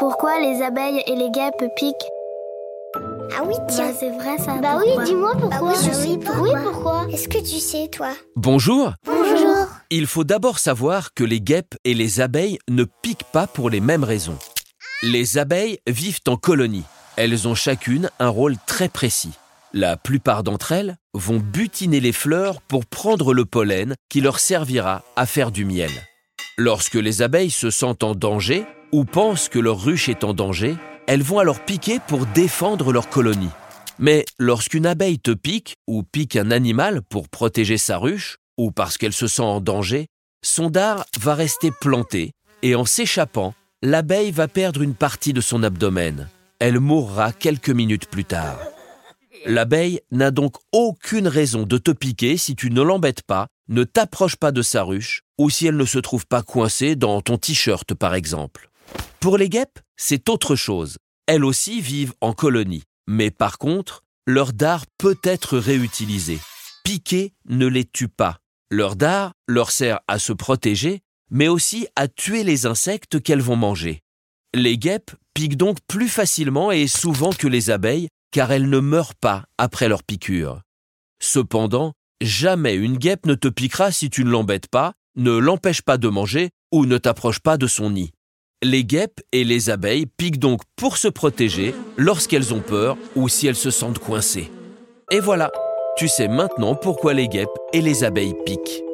pourquoi les abeilles et les guêpes piquent Ah oui, tiens. Bah, c'est vrai ça. Bah pourquoi oui, dis-moi pourquoi. Bah oui, je sais pourquoi. Oui, pourquoi Est-ce que tu sais, toi? Bonjour Bonjour. Il faut d'abord savoir que les guêpes et les abeilles ne piquent pas pour les mêmes raisons. Les abeilles vivent en colonie. Elles ont chacune un rôle très précis. La plupart d'entre elles vont butiner les fleurs pour prendre le pollen qui leur servira à faire du miel. Lorsque les abeilles se sentent en danger ou pensent que leur ruche est en danger, elles vont alors piquer pour défendre leur colonie. Mais lorsqu'une abeille te pique ou pique un animal pour protéger sa ruche ou parce qu'elle se sent en danger, son dard va rester planté et en s'échappant, l'abeille va perdre une partie de son abdomen. Elle mourra quelques minutes plus tard. L'abeille n'a donc aucune raison de te piquer si tu ne l'embêtes pas, ne t'approches pas de sa ruche ou si elle ne se trouve pas coincée dans ton t-shirt par exemple. Pour les guêpes, c'est autre chose. Elles aussi vivent en colonie, mais par contre, leur dard peut être réutilisé. Piquer ne les tue pas. Leur dard leur sert à se protéger, mais aussi à tuer les insectes qu'elles vont manger. Les guêpes piquent donc plus facilement et souvent que les abeilles, car elles ne meurent pas après leur piqûre. Cependant, jamais une guêpe ne te piquera si tu ne l'embêtes pas, ne l'empêche pas de manger ou ne t'approche pas de son nid. Les guêpes et les abeilles piquent donc pour se protéger lorsqu'elles ont peur ou si elles se sentent coincées. Et voilà, tu sais maintenant pourquoi les guêpes et les abeilles piquent.